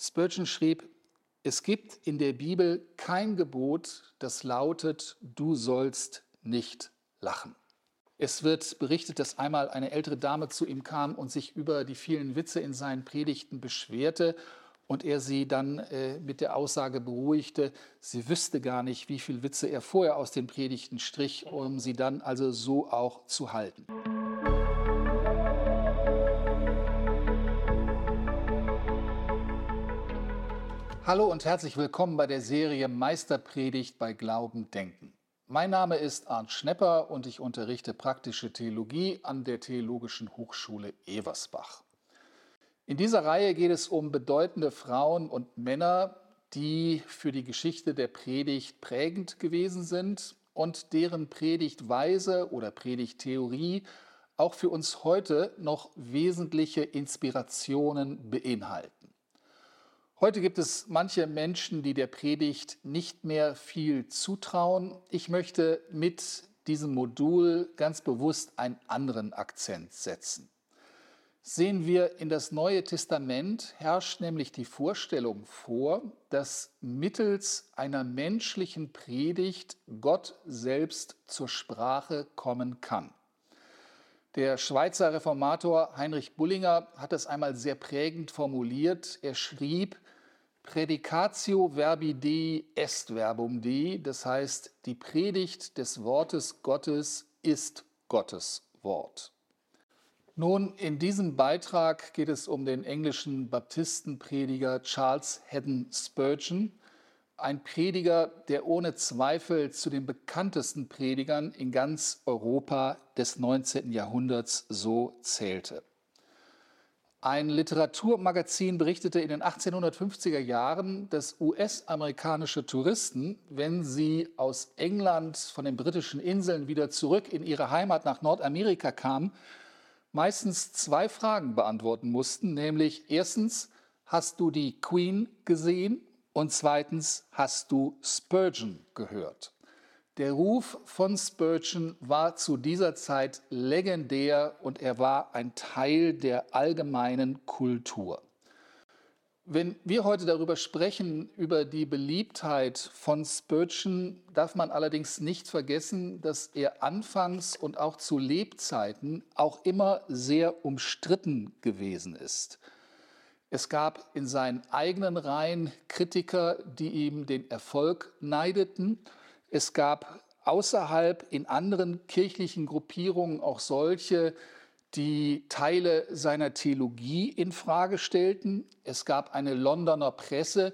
Spurgeon schrieb, es gibt in der Bibel kein Gebot, das lautet, du sollst nicht lachen. Es wird berichtet, dass einmal eine ältere Dame zu ihm kam und sich über die vielen Witze in seinen Predigten beschwerte und er sie dann äh, mit der Aussage beruhigte, sie wüsste gar nicht, wie viele Witze er vorher aus den Predigten strich, um sie dann also so auch zu halten. Hallo und herzlich willkommen bei der Serie Meisterpredigt bei Glauben Denken. Mein Name ist Arndt Schnepper und ich unterrichte praktische Theologie an der Theologischen Hochschule Eversbach. In dieser Reihe geht es um bedeutende Frauen und Männer, die für die Geschichte der Predigt prägend gewesen sind und deren Predigtweise oder Predigttheorie auch für uns heute noch wesentliche Inspirationen beinhalten. Heute gibt es manche Menschen, die der Predigt nicht mehr viel zutrauen. Ich möchte mit diesem Modul ganz bewusst einen anderen Akzent setzen. Sehen wir in das Neue Testament herrscht nämlich die Vorstellung vor, dass mittels einer menschlichen Predigt Gott selbst zur Sprache kommen kann. Der Schweizer Reformator Heinrich Bullinger hat es einmal sehr prägend formuliert. Er schrieb, Predicatio verbi Dei est verbum Dei, das heißt, die Predigt des Wortes Gottes ist Gottes Wort. Nun, in diesem Beitrag geht es um den englischen Baptistenprediger Charles Haddon Spurgeon, ein Prediger, der ohne Zweifel zu den bekanntesten Predigern in ganz Europa des 19. Jahrhunderts so zählte. Ein Literaturmagazin berichtete in den 1850er Jahren, dass US-amerikanische Touristen, wenn sie aus England von den britischen Inseln wieder zurück in ihre Heimat nach Nordamerika kamen, meistens zwei Fragen beantworten mussten, nämlich erstens, hast du die Queen gesehen? Und zweitens, hast du Spurgeon gehört? Der Ruf von Spurgeon war zu dieser Zeit legendär und er war ein Teil der allgemeinen Kultur. Wenn wir heute darüber sprechen, über die Beliebtheit von Spurgeon, darf man allerdings nicht vergessen, dass er anfangs und auch zu Lebzeiten auch immer sehr umstritten gewesen ist. Es gab in seinen eigenen Reihen Kritiker, die ihm den Erfolg neideten es gab außerhalb in anderen kirchlichen Gruppierungen auch solche, die Teile seiner Theologie in Frage stellten. Es gab eine Londoner Presse,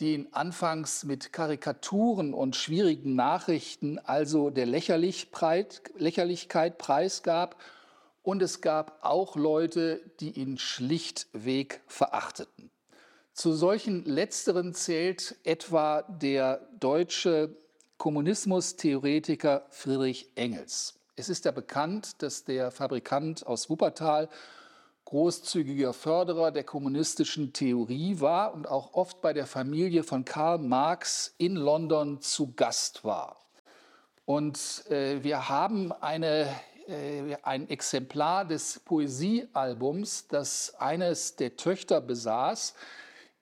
die ihn anfangs mit Karikaturen und schwierigen Nachrichten, also der Lächerlichkeit preisgab. Und es gab auch Leute, die ihn schlichtweg verachteten. Zu solchen letzteren zählt etwa der deutsche Kommunismustheoretiker Friedrich Engels. Es ist ja bekannt, dass der Fabrikant aus Wuppertal großzügiger Förderer der kommunistischen Theorie war und auch oft bei der Familie von Karl Marx in London zu Gast war. Und äh, wir haben eine, äh, ein Exemplar des Poesiealbums, das eines der Töchter besaß,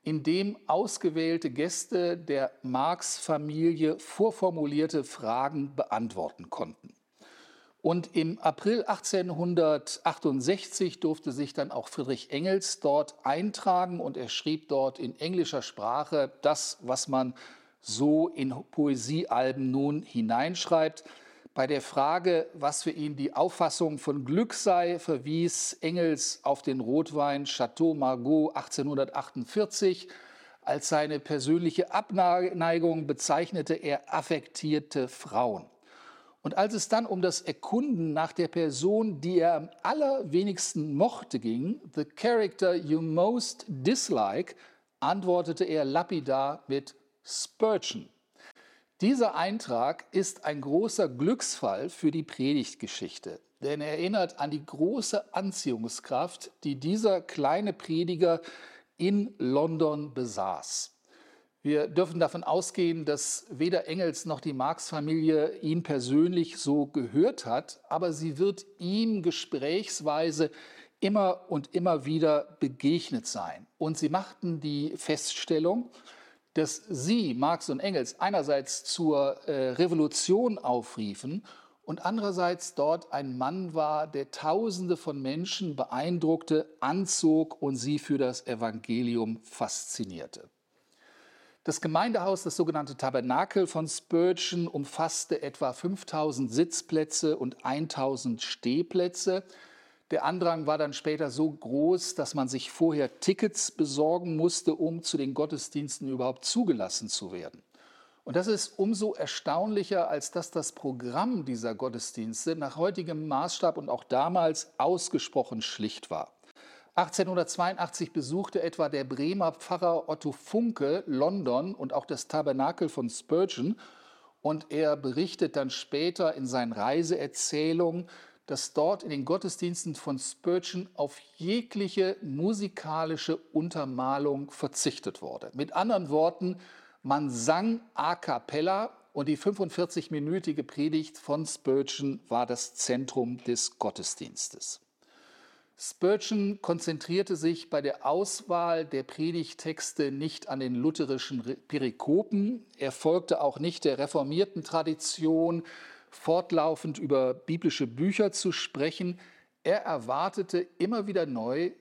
in dem ausgewählte Gäste der Marx-Familie vorformulierte Fragen beantworten konnten. Und im April 1868 durfte sich dann auch Friedrich Engels dort eintragen und er schrieb dort in englischer Sprache das, was man so in Poesiealben nun hineinschreibt. Bei der Frage, was für ihn die Auffassung von Glück sei, verwies Engels auf den Rotwein Chateau Margaux 1848. Als seine persönliche Abneigung bezeichnete er affektierte Frauen. Und als es dann um das Erkunden nach der Person, die er am allerwenigsten mochte, ging, The character you most dislike, antwortete er lapidar mit Spurgeon. Dieser Eintrag ist ein großer Glücksfall für die Predigtgeschichte, denn er erinnert an die große Anziehungskraft, die dieser kleine Prediger in London besaß. Wir dürfen davon ausgehen, dass weder Engels noch die Marx-Familie ihn persönlich so gehört hat, aber sie wird ihm gesprächsweise immer und immer wieder begegnet sein. Und sie machten die Feststellung, dass sie, Marx und Engels, einerseits zur äh, Revolution aufriefen und andererseits dort ein Mann war, der Tausende von Menschen beeindruckte, anzog und sie für das Evangelium faszinierte. Das Gemeindehaus, das sogenannte Tabernakel von Spurgeon, umfasste etwa 5000 Sitzplätze und 1000 Stehplätze. Der Andrang war dann später so groß, dass man sich vorher Tickets besorgen musste, um zu den Gottesdiensten überhaupt zugelassen zu werden. Und das ist umso erstaunlicher, als dass das Programm dieser Gottesdienste nach heutigem Maßstab und auch damals ausgesprochen schlicht war. 1882 besuchte etwa der Bremer Pfarrer Otto Funke London und auch das Tabernakel von Spurgeon und er berichtet dann später in seinen Reiseerzählungen, dass dort in den Gottesdiensten von Spurgeon auf jegliche musikalische Untermalung verzichtet wurde. Mit anderen Worten, man sang a cappella und die 45-minütige Predigt von Spurgeon war das Zentrum des Gottesdienstes. Spurgeon konzentrierte sich bei der Auswahl der Predigtexte nicht an den lutherischen Perikopen. Er folgte auch nicht der reformierten Tradition, fortlaufend über biblische Bücher zu sprechen. Er erwartete immer wieder neu,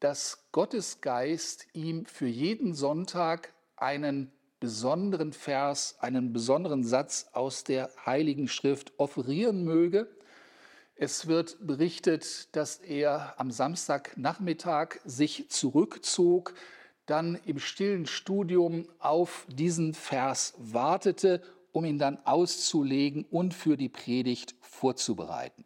dass Gottes Geist ihm für jeden Sonntag einen besonderen Vers, einen besonderen Satz aus der Heiligen Schrift offerieren möge es wird berichtet, dass er am Samstagnachmittag sich zurückzog, dann im stillen Studium auf diesen Vers wartete, um ihn dann auszulegen und für die Predigt vorzubereiten.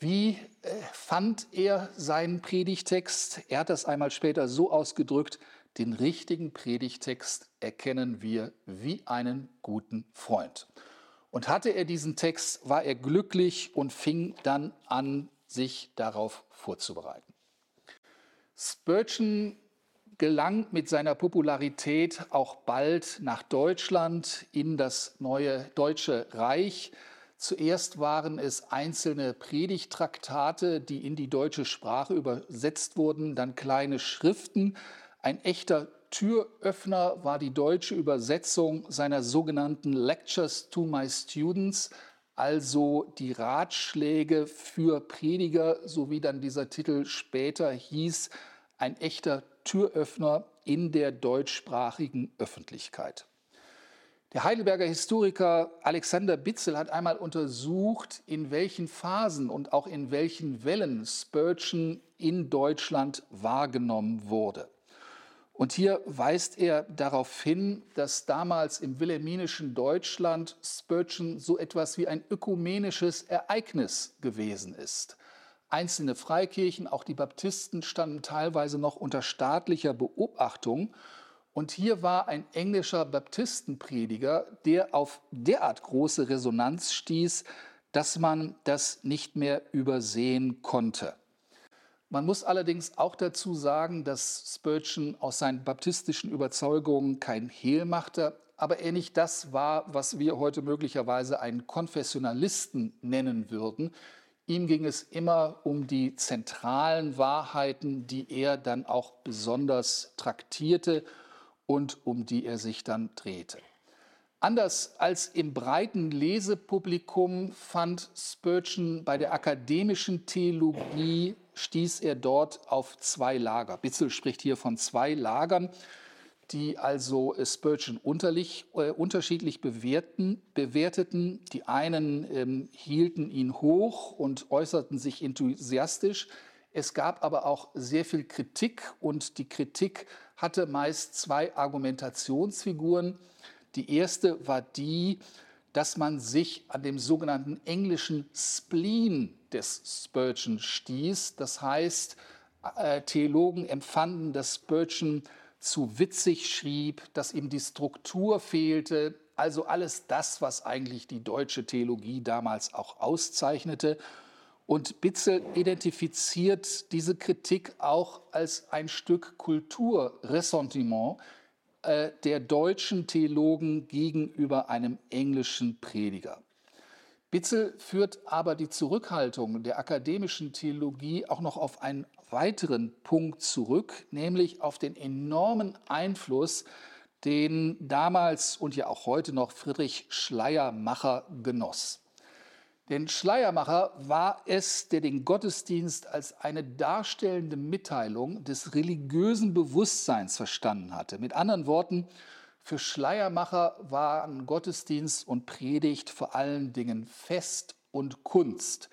Wie äh, fand er seinen Predigtext? Er hat das einmal später so ausgedrückt, den richtigen Predigtext erkennen wir wie einen guten Freund. Und hatte er diesen Text, war er glücklich und fing dann an, sich darauf vorzubereiten. Spurgeon gelang mit seiner Popularität auch bald nach Deutschland in das neue Deutsche Reich. Zuerst waren es einzelne Predigtraktate, die in die deutsche Sprache übersetzt wurden, dann kleine Schriften. Ein echter Türöffner war die deutsche Übersetzung seiner sogenannten Lectures to My Students, also die Ratschläge für Prediger, so wie dann dieser Titel später hieß, ein echter Türöffner in der deutschsprachigen Öffentlichkeit. Der Heidelberger Historiker Alexander Bitzel hat einmal untersucht, in welchen Phasen und auch in welchen Wellen Spurgeon in Deutschland wahrgenommen wurde. Und hier weist er darauf hin, dass damals im wilhelminischen Deutschland Spurgeon so etwas wie ein ökumenisches Ereignis gewesen ist. Einzelne Freikirchen, auch die Baptisten, standen teilweise noch unter staatlicher Beobachtung. Und hier war ein englischer Baptistenprediger, der auf derart große Resonanz stieß, dass man das nicht mehr übersehen konnte. Man muss allerdings auch dazu sagen, dass Spurgeon aus seinen baptistischen Überzeugungen kein Hehl machte, aber er nicht das war, was wir heute möglicherweise einen Konfessionalisten nennen würden. Ihm ging es immer um die zentralen Wahrheiten, die er dann auch besonders traktierte und um die er sich dann drehte. Anders als im breiten Lesepublikum fand Spurgeon bei der akademischen Theologie stieß er dort auf zwei Lager. Bitzel spricht hier von zwei Lagern, die also Spurgeon unterlich, äh, unterschiedlich bewerten, bewerteten. Die einen ähm, hielten ihn hoch und äußerten sich enthusiastisch. Es gab aber auch sehr viel Kritik und die Kritik hatte meist zwei Argumentationsfiguren. Die erste war die, dass man sich an dem sogenannten englischen Spleen des Spurgeon stieß. Das heißt, äh, Theologen empfanden, dass Spurgeon zu witzig schrieb, dass ihm die Struktur fehlte, also alles das, was eigentlich die deutsche Theologie damals auch auszeichnete. Und Bitzel identifiziert diese Kritik auch als ein Stück Kulturressentiment äh, der deutschen Theologen gegenüber einem englischen Prediger. Witzel führt aber die Zurückhaltung der akademischen Theologie auch noch auf einen weiteren Punkt zurück, nämlich auf den enormen Einfluss, den damals und ja auch heute noch Friedrich Schleiermacher genoss. Denn Schleiermacher war es, der den Gottesdienst als eine darstellende Mitteilung des religiösen Bewusstseins verstanden hatte. Mit anderen Worten, für Schleiermacher waren Gottesdienst und Predigt vor allen Dingen Fest und Kunst.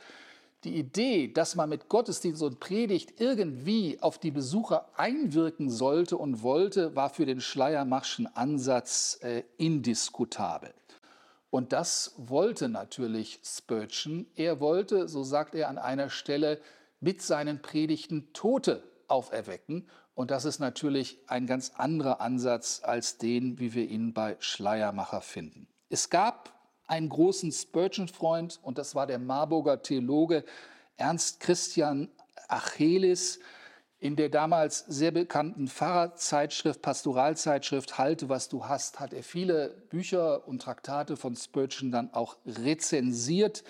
Die Idee, dass man mit Gottesdienst und Predigt irgendwie auf die Besucher einwirken sollte und wollte, war für den Schleiermachschen Ansatz äh, indiskutabel. Und das wollte natürlich Spurgeon. Er wollte, so sagt er an einer Stelle, mit seinen Predigten Tote auferwecken und das ist natürlich ein ganz anderer Ansatz als den, wie wir ihn bei Schleiermacher finden. Es gab einen großen Spurgeon-Freund und das war der Marburger Theologe Ernst Christian Achelis. In der damals sehr bekannten Pfarrerzeitschrift, Pastoralzeitschrift Halte, was du hast, hat er viele Bücher und Traktate von Spurgeon dann auch rezensiert.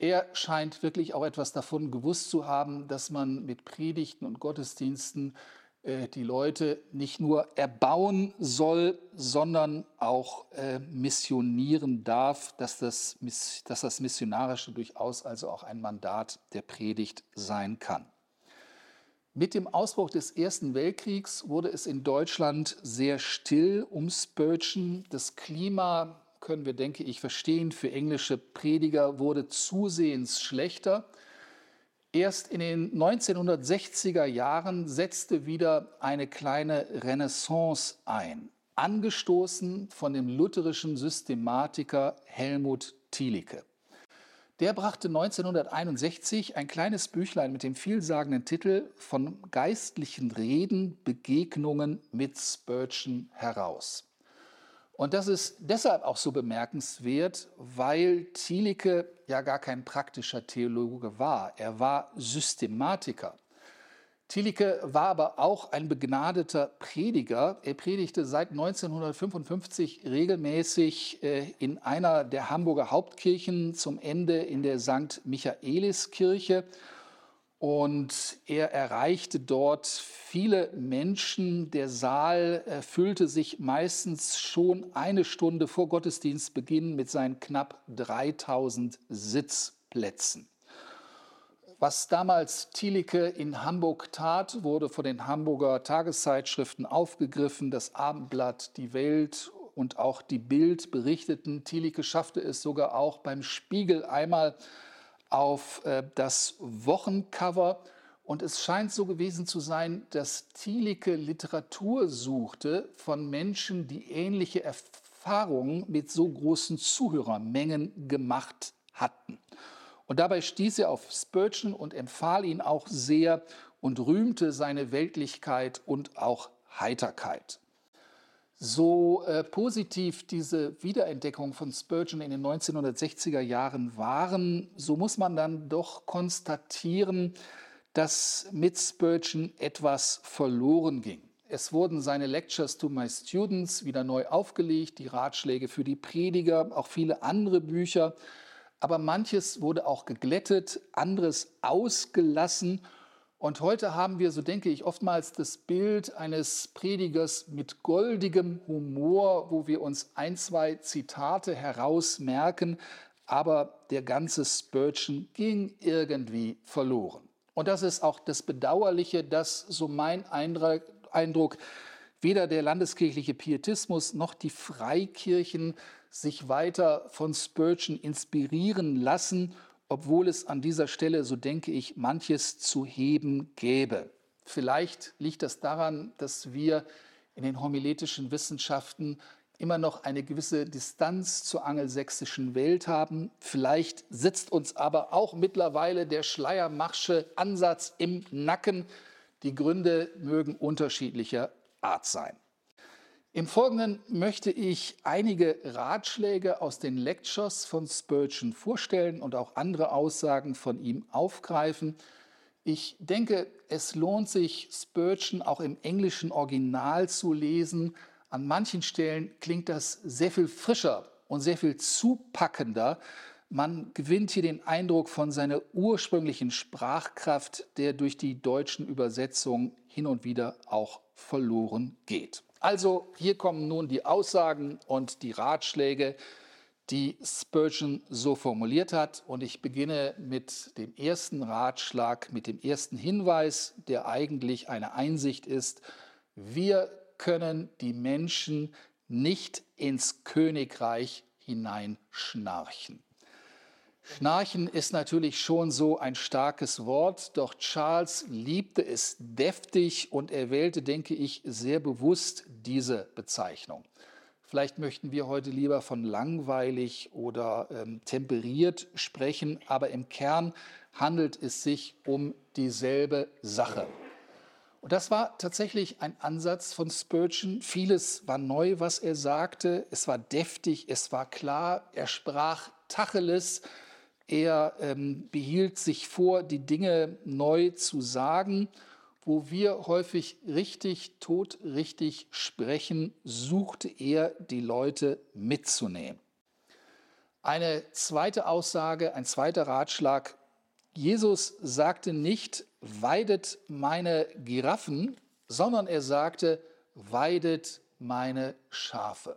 Er scheint wirklich auch etwas davon gewusst zu haben, dass man mit Predigten und Gottesdiensten äh, die Leute nicht nur erbauen soll, sondern auch äh, missionieren darf, dass das, dass das Missionarische durchaus also auch ein Mandat der Predigt sein kann. Mit dem Ausbruch des Ersten Weltkriegs wurde es in Deutschland sehr still um Spurgeon. Das Klima, können wir, denke ich, verstehen, für englische Prediger wurde zusehends schlechter. Erst in den 1960er Jahren setzte wieder eine kleine Renaissance ein, angestoßen von dem lutherischen Systematiker Helmut Thielicke. Der brachte 1961 ein kleines Büchlein mit dem vielsagenden Titel Von geistlichen Reden, Begegnungen mit Spurgeon heraus. Und das ist deshalb auch so bemerkenswert, weil Thielicke ja gar kein praktischer Theologe war. Er war Systematiker. Thielicke war aber auch ein begnadeter Prediger. Er predigte seit 1955 regelmäßig äh, in einer der Hamburger Hauptkirchen, zum Ende in der St. Michaeliskirche und er erreichte dort viele Menschen. Der Saal füllte sich meistens schon eine Stunde vor Gottesdienstbeginn mit seinen knapp 3000 Sitzplätzen. Was damals Thielicke in Hamburg tat, wurde von den Hamburger Tageszeitschriften aufgegriffen. Das Abendblatt, die Welt und auch die Bild berichteten. Thielicke schaffte es sogar auch beim Spiegel einmal auf äh, das Wochencover. Und es scheint so gewesen zu sein, dass Thielicke Literatur suchte von Menschen, die ähnliche Erfahrungen mit so großen Zuhörermengen gemacht hatten. Und dabei stieß er auf Spurgeon und empfahl ihn auch sehr und rühmte seine Weltlichkeit und auch Heiterkeit. So äh, positiv diese Wiederentdeckung von Spurgeon in den 1960er Jahren waren, so muss man dann doch konstatieren, dass mit Spurgeon etwas verloren ging. Es wurden seine Lectures to my students wieder neu aufgelegt, die Ratschläge für die Prediger, auch viele andere Bücher. Aber manches wurde auch geglättet, anderes ausgelassen und heute haben wir, so denke ich, oftmals das Bild eines Predigers mit goldigem Humor, wo wir uns ein, zwei Zitate herausmerken, aber der ganze Spurgeon ging irgendwie verloren. Und das ist auch das Bedauerliche, dass, so mein Eindruck, weder der landeskirchliche Pietismus noch die Freikirchen sich weiter von Spurgeon inspirieren lassen obwohl es an dieser Stelle, so denke ich, manches zu heben gäbe. Vielleicht liegt das daran, dass wir in den homiletischen Wissenschaften immer noch eine gewisse Distanz zur angelsächsischen Welt haben. Vielleicht sitzt uns aber auch mittlerweile der Schleiermachsche Ansatz im Nacken. Die Gründe mögen unterschiedlicher Art sein. Im Folgenden möchte ich einige Ratschläge aus den Lectures von Spurgeon vorstellen und auch andere Aussagen von ihm aufgreifen. Ich denke, es lohnt sich, Spurgeon auch im englischen Original zu lesen. An manchen Stellen klingt das sehr viel frischer und sehr viel zupackender, Man gewinnt hier den Eindruck von seiner ursprünglichen Sprachkraft, der durch die deutschen Übersetzungen hin und wieder auch verloren geht. Also hier kommen nun die Aussagen und die Ratschläge, die Spurgeon so formuliert hat. Und ich beginne mit dem ersten Ratschlag, mit dem ersten Hinweis, der eigentlich eine Einsicht ist. Wir können die Menschen nicht ins Königreich hineinschnarchen. Schnarchen ist natürlich schon so ein starkes Wort, doch Charles liebte es deftig und er wählte, denke ich, sehr bewusst diese Bezeichnung. Vielleicht möchten wir heute lieber von langweilig oder ähm, temperiert sprechen, aber im Kern handelt es sich um dieselbe Sache. Und das war tatsächlich ein Ansatz von Spurgeon. Vieles war neu, was er sagte. Es war deftig, es war klar. Er sprach Tacheles. Er ähm, behielt sich vor, die Dinge neu zu sagen. Wo wir häufig richtig, tot richtig sprechen, suchte er, die Leute mitzunehmen. Eine zweite Aussage, ein zweiter Ratschlag. Jesus sagte nicht, weidet meine Giraffen, sondern er sagte, weidet meine Schafe.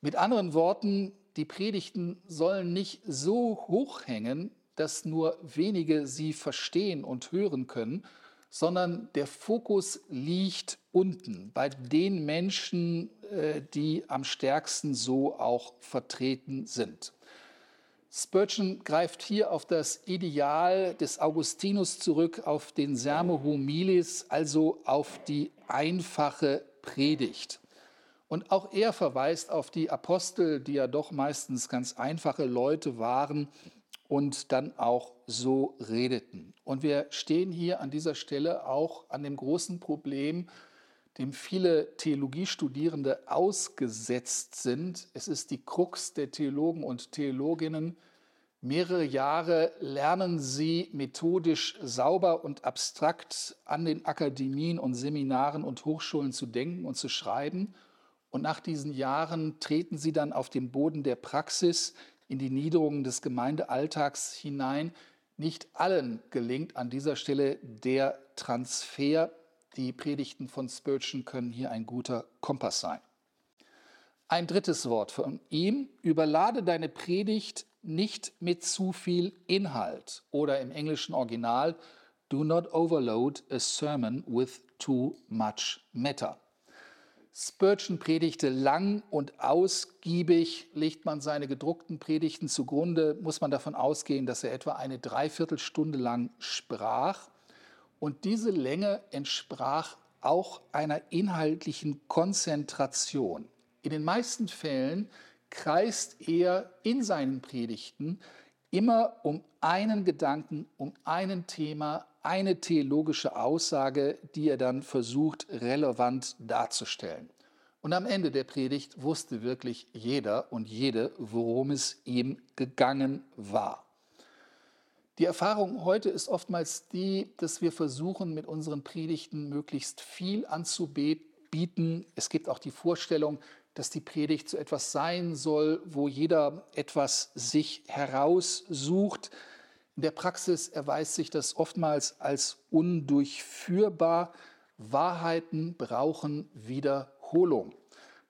Mit anderen Worten, die Predigten sollen nicht so hoch hängen, dass nur wenige sie verstehen und hören können, sondern der Fokus liegt unten bei den Menschen, äh, die am stärksten so auch vertreten sind. Spurgeon greift hier auf das Ideal des Augustinus zurück, auf den Sermo Humilis, also auf die einfache Predigt. Und auch er verweist auf die Apostel, die ja doch meistens ganz einfache Leute waren und dann auch so redeten. Und wir stehen hier an dieser Stelle auch an dem großen Problem, dem viele Theologiestudierende ausgesetzt sind. Es ist die Krux der Theologen und Theologinnen. Mehrere Jahre lernen sie methodisch sauber und abstrakt an den Akademien und Seminaren und Hochschulen zu denken und zu schreiben. Und nach diesen Jahren treten sie dann auf den Boden der Praxis in die Niederungen des Gemeindealltags hinein. Nicht allen gelingt an dieser Stelle der Transfer die Predigten von Spurgeon können hier ein guter Kompass sein. Ein drittes Wort von ihm, überlade deine Predigt nicht mit zu viel Inhalt oder im englischen Original, do not overload a sermon with too much matter. Spurgeon predigte lang und ausgiebig, legt man seine gedruckten Predigten zugrunde, muss man davon ausgehen, dass er etwa eine Dreiviertelstunde lang sprach und diese Länge entsprach auch einer inhaltlichen Konzentration. In den meisten Fällen kreist er in seinen Predigten immer um einen Gedanken, um ein Thema, eine theologische Aussage, die er dann versucht relevant darzustellen. Und am Ende der Predigt wusste wirklich jeder und jede, worum es ihm gegangen war. Die Erfahrung heute ist oftmals die, dass wir versuchen, mit unseren Predigten möglichst viel anzubieten. Es gibt auch die Vorstellung, dass die Predigt so etwas sein soll, wo jeder etwas sich heraussucht. In der Praxis erweist sich das oftmals als undurchführbar. Wahrheiten brauchen Wiederholung.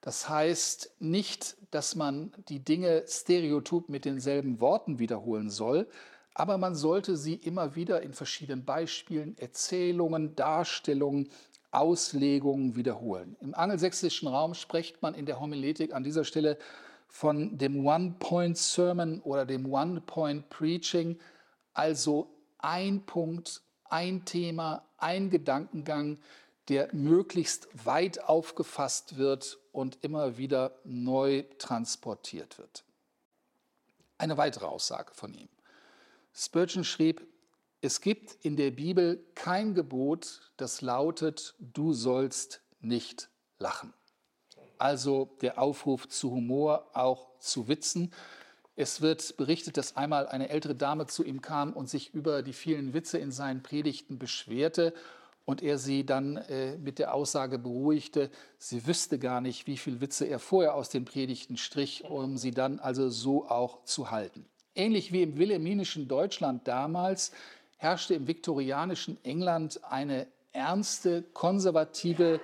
Das heißt nicht, dass man die Dinge stereotyp mit denselben Worten wiederholen soll, aber man sollte sie immer wieder in verschiedenen Beispielen, Erzählungen, Darstellungen, Auslegungen wiederholen. Im angelsächsischen Raum spricht man in der Homiletik an dieser Stelle von dem One-Point-Sermon oder dem One-Point-Preaching, also ein Punkt, ein Thema, ein Gedankengang, der möglichst weit aufgefasst wird und immer wieder neu transportiert wird. Eine weitere Aussage von ihm. Spurgeon schrieb, es gibt in der Bibel kein Gebot, das lautet, du sollst nicht lachen. Also der Aufruf zu Humor, auch zu Witzen. Es wird berichtet, dass einmal eine ältere Dame zu ihm kam und sich über die vielen Witze in seinen Predigten beschwerte und er sie dann äh, mit der Aussage beruhigte, sie wüsste gar nicht, wie viele Witze er vorher aus den Predigten strich, um sie dann also so auch zu halten. Ähnlich wie im wilhelminischen Deutschland damals herrschte im viktorianischen England eine ernste, konservative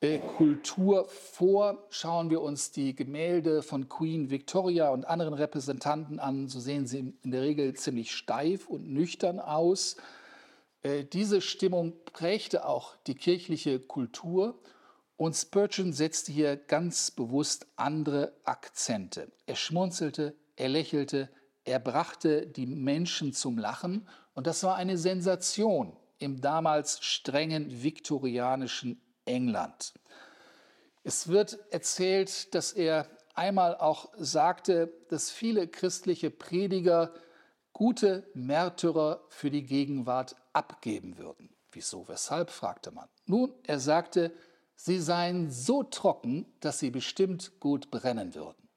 Kultur vor. Schauen wir uns die Gemälde von Queen Victoria und anderen Repräsentanten an, so sehen sie in der Regel ziemlich steif und nüchtern aus. Äh, diese Stimmung prägte auch die kirchliche Kultur und Spurgeon setzte hier ganz bewusst andere Akzente. Er schmunzelte, er lächelte, er brachte die Menschen zum Lachen und das war eine Sensation im damals strengen viktorianischen England. Es wird erzählt, dass er einmal auch sagte, dass viele christliche Prediger gute Märtyrer für die Gegenwart abgeben würden. Wieso, weshalb, fragte man. Nun, er sagte, sie seien so trocken, dass sie bestimmt gut brennen würden.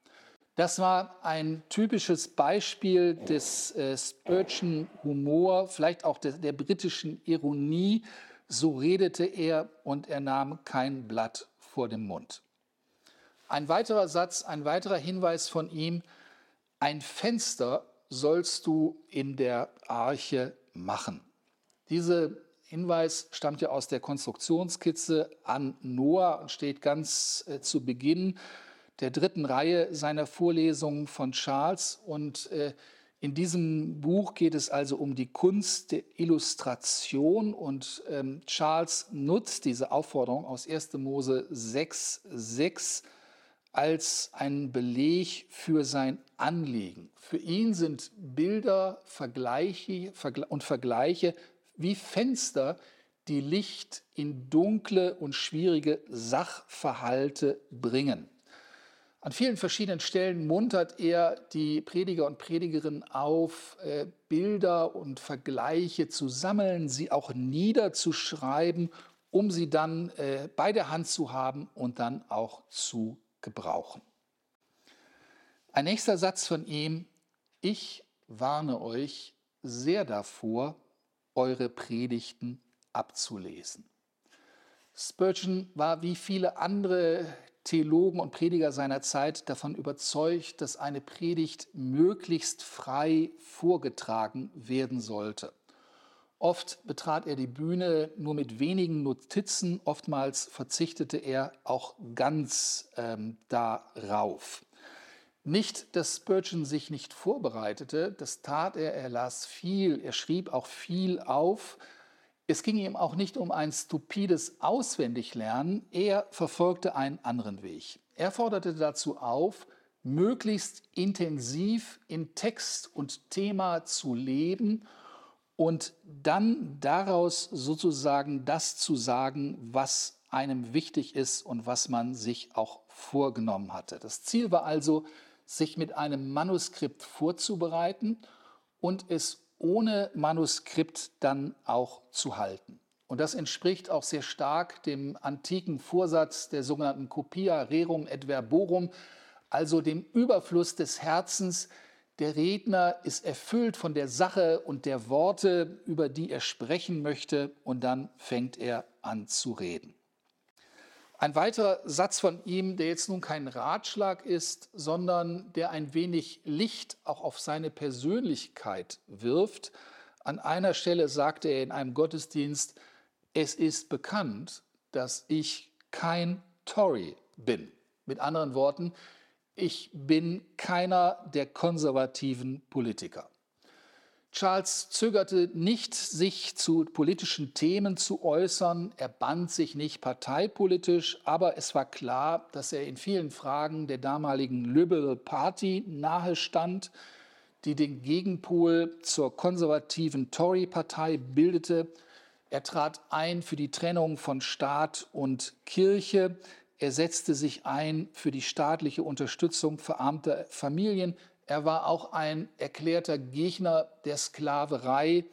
Das war ein typisches Beispiel des äh, Spurgeon Humor, vielleicht auch der, der britischen Ironie. So redete er und er nahm kein Blatt vor dem Mund. Ein weiterer Satz, ein weiterer Hinweis von ihm, ein Fenster sollst du in der Arche machen. Dieser Hinweis stammt ja aus der Konstruktionskizze an Noah und steht ganz äh, zu Beginn der dritten Reihe seiner Vorlesungen von Charles. Und äh, in diesem Buch geht es also um die Kunst der Illustration. Und ähm, Charles nutzt diese Aufforderung aus 1. Mose 6, 6 als einen Beleg für sein Anliegen. Für ihn sind Bilder Vergleiche und Vergleiche wie Fenster, die Licht in dunkle und schwierige Sachverhalte bringen. An vielen verschiedenen Stellen muntert er die Prediger und Predigerinnen auf, äh, Bilder und Vergleiche zu sammeln, sie auch niederzuschreiben, um sie dann äh, bei der Hand zu haben und dann auch zu gebrauchen. Ein nächster Satz von ihm, ich warne euch sehr davor, eure Predigten abzulesen. Spurgeon war wie viele andere Theologen und Prediger seiner Zeit davon überzeugt, dass eine Predigt möglichst frei vorgetragen werden sollte. Oft betrat er die Bühne nur mit wenigen Notizen, oftmals verzichtete er auch ganz ähm, darauf. Nicht, dass Spurgeon sich nicht vorbereitete, das tat er, er las viel, er schrieb auch viel auf, es ging ihm auch nicht um ein stupides Auswendiglernen, er verfolgte einen anderen Weg. Er forderte dazu auf, möglichst intensiv in Text und Thema zu leben und dann daraus sozusagen das zu sagen, was einem wichtig ist und was man sich auch vorgenommen hatte. Das Ziel war also, sich mit einem Manuskript vorzubereiten und es ohne Manuskript dann auch zu halten. Und das entspricht auch sehr stark dem antiken Vorsatz der sogenannten Copia rerum et verborum, also dem Überfluss des Herzens. Der Redner ist erfüllt von der Sache und der Worte, über die er sprechen möchte, und dann fängt er an zu reden. Ein weiterer Satz von ihm, der jetzt nun kein Ratschlag ist, sondern der ein wenig Licht auch auf seine Persönlichkeit wirft. An einer Stelle sagte er in einem Gottesdienst, es ist bekannt, dass ich kein Tory bin. Mit anderen Worten, ich bin keiner der konservativen Politiker. Charles zögerte nicht, sich zu politischen Themen zu äußern. Er band sich nicht parteipolitisch, aber es war klar, dass er in vielen Fragen der damaligen Liberal Party nahestand, die den Gegenpol zur konservativen Tory-Partei bildete. Er trat ein für die Trennung von Staat und Kirche. Er setzte sich ein für die staatliche Unterstützung verarmter Familien. Er war auch ein erklärter Gegner der Sklaverei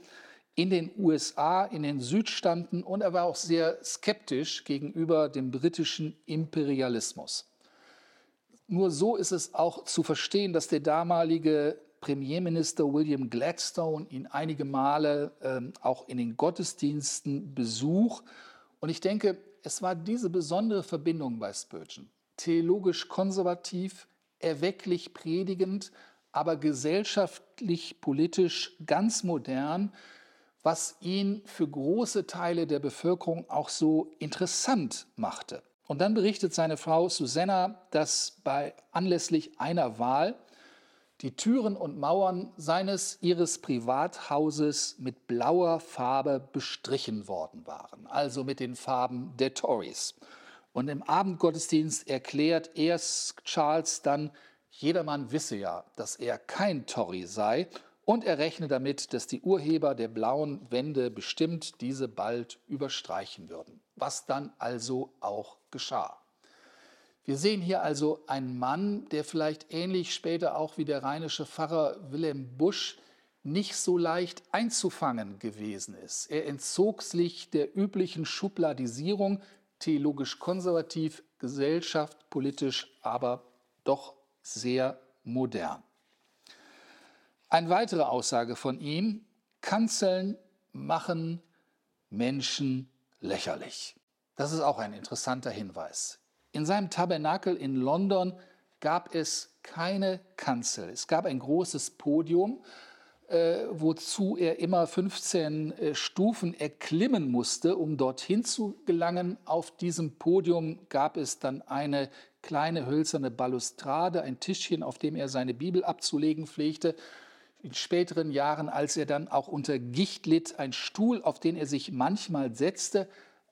in den USA, in den Südstaaten und er war auch sehr skeptisch gegenüber dem britischen Imperialismus. Nur so ist es auch zu verstehen, dass der damalige Premierminister William Gladstone ihn einige Male ähm, auch in den Gottesdiensten besucht. Und ich denke, es war diese besondere Verbindung bei Spurgeon, theologisch konservativ, erwecklich predigend, aber gesellschaftlich, politisch ganz modern, was ihn für große Teile der Bevölkerung auch so interessant machte. Und dann berichtet seine Frau Susanna, dass bei anlässlich einer Wahl die Türen und Mauern seines ihres Privathauses mit blauer Farbe bestrichen worden waren, also mit den Farben der Tories. Und im Abendgottesdienst erklärt erst Charles dann, jedermann wisse ja, dass er kein Tory sei und er rechne damit, dass die Urheber der blauen Wände bestimmt diese bald überstreichen würden, was dann also auch geschah. Wir sehen hier also einen Mann, der vielleicht ähnlich später auch wie der rheinische Pfarrer Wilhelm Busch nicht so leicht einzufangen gewesen ist. Er entzog sich der üblichen Schubladisierung, theologisch konservativ, Gesellschaft, politisch, aber doch sehr modern. Eine weitere Aussage von ihm, Kanzeln machen Menschen lächerlich. Das ist auch ein interessanter Hinweis. In seinem Tabernakel in London gab es keine Kanzel. Es gab ein großes Podium, äh, wozu er immer 15 äh, Stufen erklimmen musste, um dorthin zu gelangen. Auf diesem Podium gab es dann eine kleine hölzerne Balustrade, ein Tischchen, auf dem er seine Bibel abzulegen pflegte. In späteren Jahren, als er dann auch unter Gicht litt, ein Stuhl, auf den er sich manchmal setzte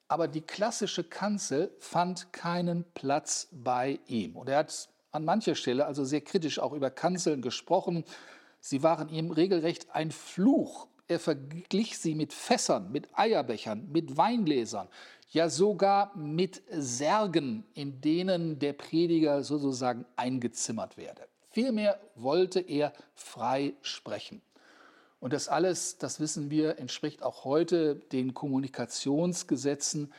aber die klassische Kanzel fand keinen Platz bei ihm. Und er hat an mancher Stelle also sehr kritisch auch über Kanzeln gesprochen. Sie waren ihm regelrecht ein Fluch. Er verglich sie mit Fässern, mit Eierbechern, mit Weingläsern, ja sogar mit Särgen, in denen der Prediger sozusagen eingezimmert werde. Vielmehr wollte er frei sprechen. Und das alles, das wissen wir, entspricht auch heute den Kommunikationsgesetzen.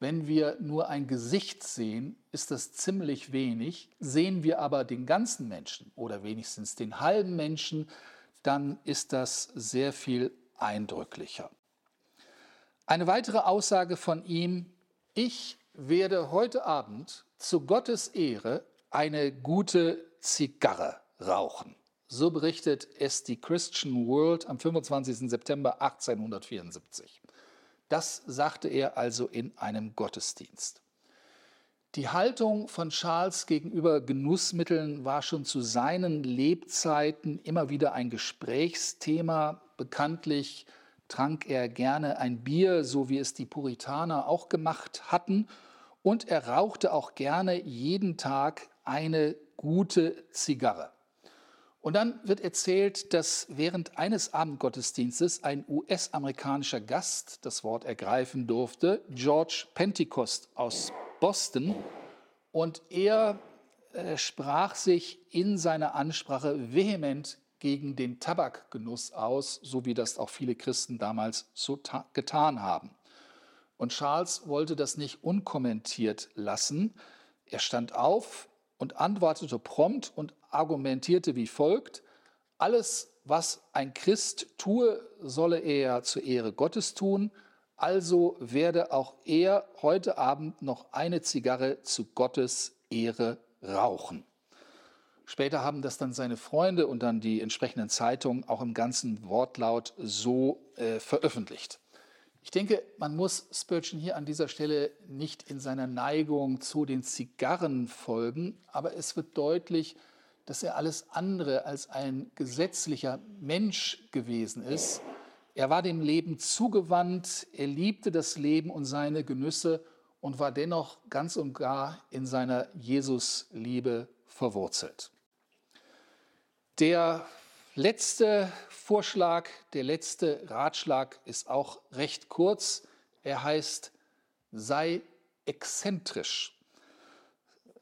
Wenn wir nur ein Gesicht sehen, ist das ziemlich wenig. Sehen wir aber den ganzen Menschen oder wenigstens den halben Menschen, dann ist das sehr viel eindrücklicher. Eine weitere Aussage von ihm, ich werde heute Abend zu Gottes Ehre eine gute Zigarre rauchen. So berichtet es die Christian World am 25. September 1874. Das sagte er also in einem Gottesdienst. Die Haltung von Charles gegenüber Genussmitteln war schon zu seinen Lebzeiten immer wieder ein Gesprächsthema. Bekanntlich trank er gerne ein Bier, so wie es die Puritaner auch gemacht hatten, und er rauchte auch gerne jeden Tag eine gute Zigarre. Und dann wird erzählt, dass während eines Abendgottesdienstes ein US-amerikanischer Gast das Wort ergreifen durfte, George Pentecost aus Boston. Und er äh, sprach sich in seiner Ansprache vehement gegen den Tabakgenuss aus, so wie das auch viele Christen damals so getan haben. Und Charles wollte das nicht unkommentiert lassen. Er stand auf und antwortete prompt und argumentierte wie folgt, alles, was ein Christ tue, solle er zur Ehre Gottes tun, also werde auch er heute Abend noch eine Zigarre zu Gottes Ehre rauchen. Später haben das dann seine Freunde und dann die entsprechenden Zeitungen auch im ganzen Wortlaut so äh, veröffentlicht. Ich denke, man muss Spurgeon hier an dieser Stelle nicht in seiner Neigung zu den Zigarren folgen, aber es wird deutlich, dass er alles andere als ein gesetzlicher Mensch gewesen ist. Er war dem Leben zugewandt, er liebte das Leben und seine Genüsse und war dennoch ganz und gar in seiner Jesusliebe verwurzelt. Der letzte Vorschlag, der letzte Ratschlag ist auch recht kurz. Er heißt, sei exzentrisch.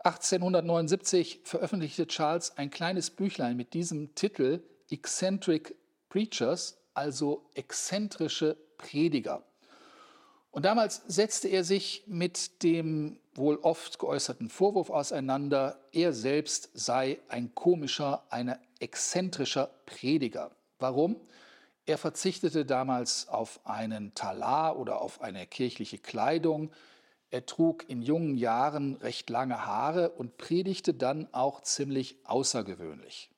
1879 veröffentlichte Charles ein kleines Büchlein mit diesem Titel Eccentric Preachers, also exzentrische Prediger. Und damals setzte er sich mit dem wohl oft geäußerten Vorwurf auseinander, er selbst sei ein komischer, ein exzentrischer Prediger. Warum? Er verzichtete damals auf einen Talar oder auf eine kirchliche Kleidung. Er trug in jungen Jahren recht lange Haare und predigte dann auch ziemlich außergewöhnlich.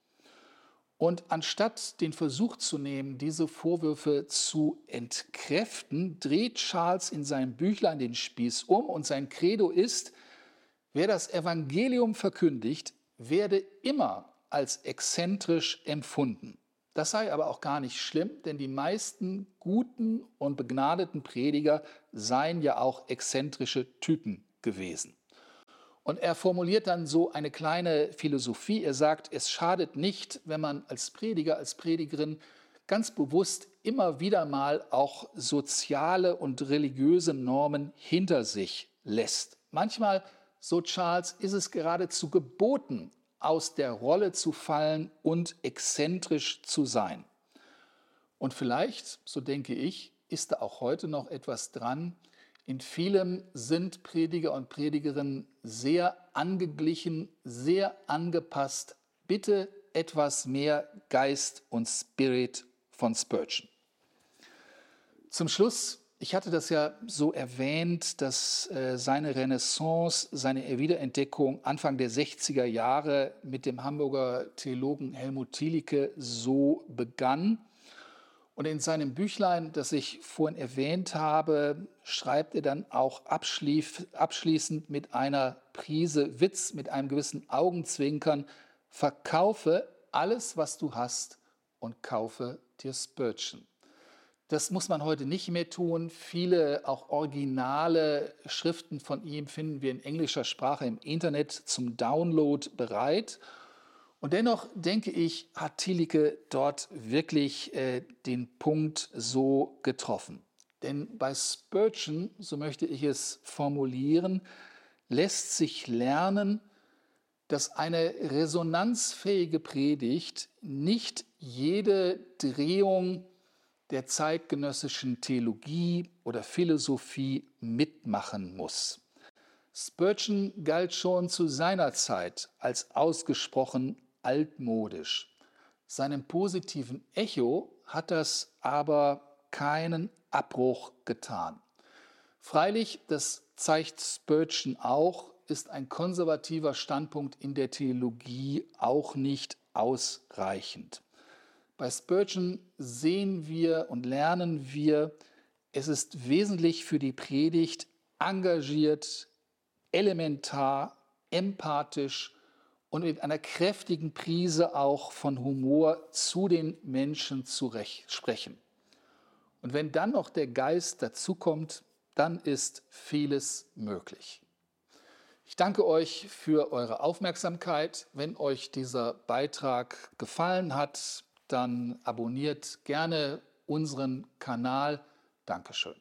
Und anstatt den Versuch zu nehmen, diese Vorwürfe zu entkräften, dreht Charles in seinem Büchlein den Spieß um und sein Credo ist, wer das Evangelium verkündigt, werde immer als exzentrisch empfunden. Das sei aber auch gar nicht schlimm, denn die meisten guten und begnadeten Prediger seien ja auch exzentrische Typen gewesen. Und er formuliert dann so eine kleine Philosophie. Er sagt, es schadet nicht, wenn man als Prediger, als Predigerin ganz bewusst immer wieder mal auch soziale und religiöse Normen hinter sich lässt. Manchmal, so Charles, ist es geradezu geboten, aus der Rolle zu fallen und exzentrisch zu sein. Und vielleicht, so denke ich, ist da auch heute noch etwas dran, in vielem sind Prediger und Predigerinnen sehr angeglichen, sehr angepasst. Bitte etwas mehr Geist und Spirit von Spurgeon. Zum Schluss, ich hatte das ja so erwähnt, dass äh, seine Renaissance, seine Wiederentdeckung Anfang der 60er Jahre mit dem Hamburger Theologen Helmut Thielicke so begann. Und in seinem Büchlein, das ich vorhin erwähnt habe, schreibt er dann auch abschließend mit einer Prise Witz, mit einem gewissen Augenzwinkern, verkaufe alles, was du hast und kaufe dir Spurgeon. Das muss man heute nicht mehr tun. Viele auch originale Schriften von ihm finden wir in englischer Sprache im Internet zum Download bereit. Und dennoch denke ich, hat Thielicke dort wirklich äh, den Punkt so getroffen. Denn bei Spurgeon, so möchte ich es formulieren, lässt sich lernen, dass eine resonanzfähige Predigt nicht jede Drehung der zeitgenössischen Theologie oder Philosophie mitmachen muss. Spurgeon galt schon zu seiner Zeit als ausgesprochen altmodisch. Seinem positiven Echo hat das aber keinen Abbruch getan. Freilich, das zeigt Spurgeon auch, ist ein konservativer Standpunkt in der Theologie auch nicht ausreichend. Bei Spurgeon sehen wir und lernen wir, es ist wesentlich für die Predigt engagiert, elementar, empathisch und mit einer kräftigen Prise auch von Humor zu den Menschen zu sprechen. Und wenn dann noch der Geist dazukommt, dann ist vieles möglich. Ich danke euch für eure Aufmerksamkeit. Wenn euch dieser Beitrag gefallen hat, dann abonniert gerne unseren Kanal. Dankeschön.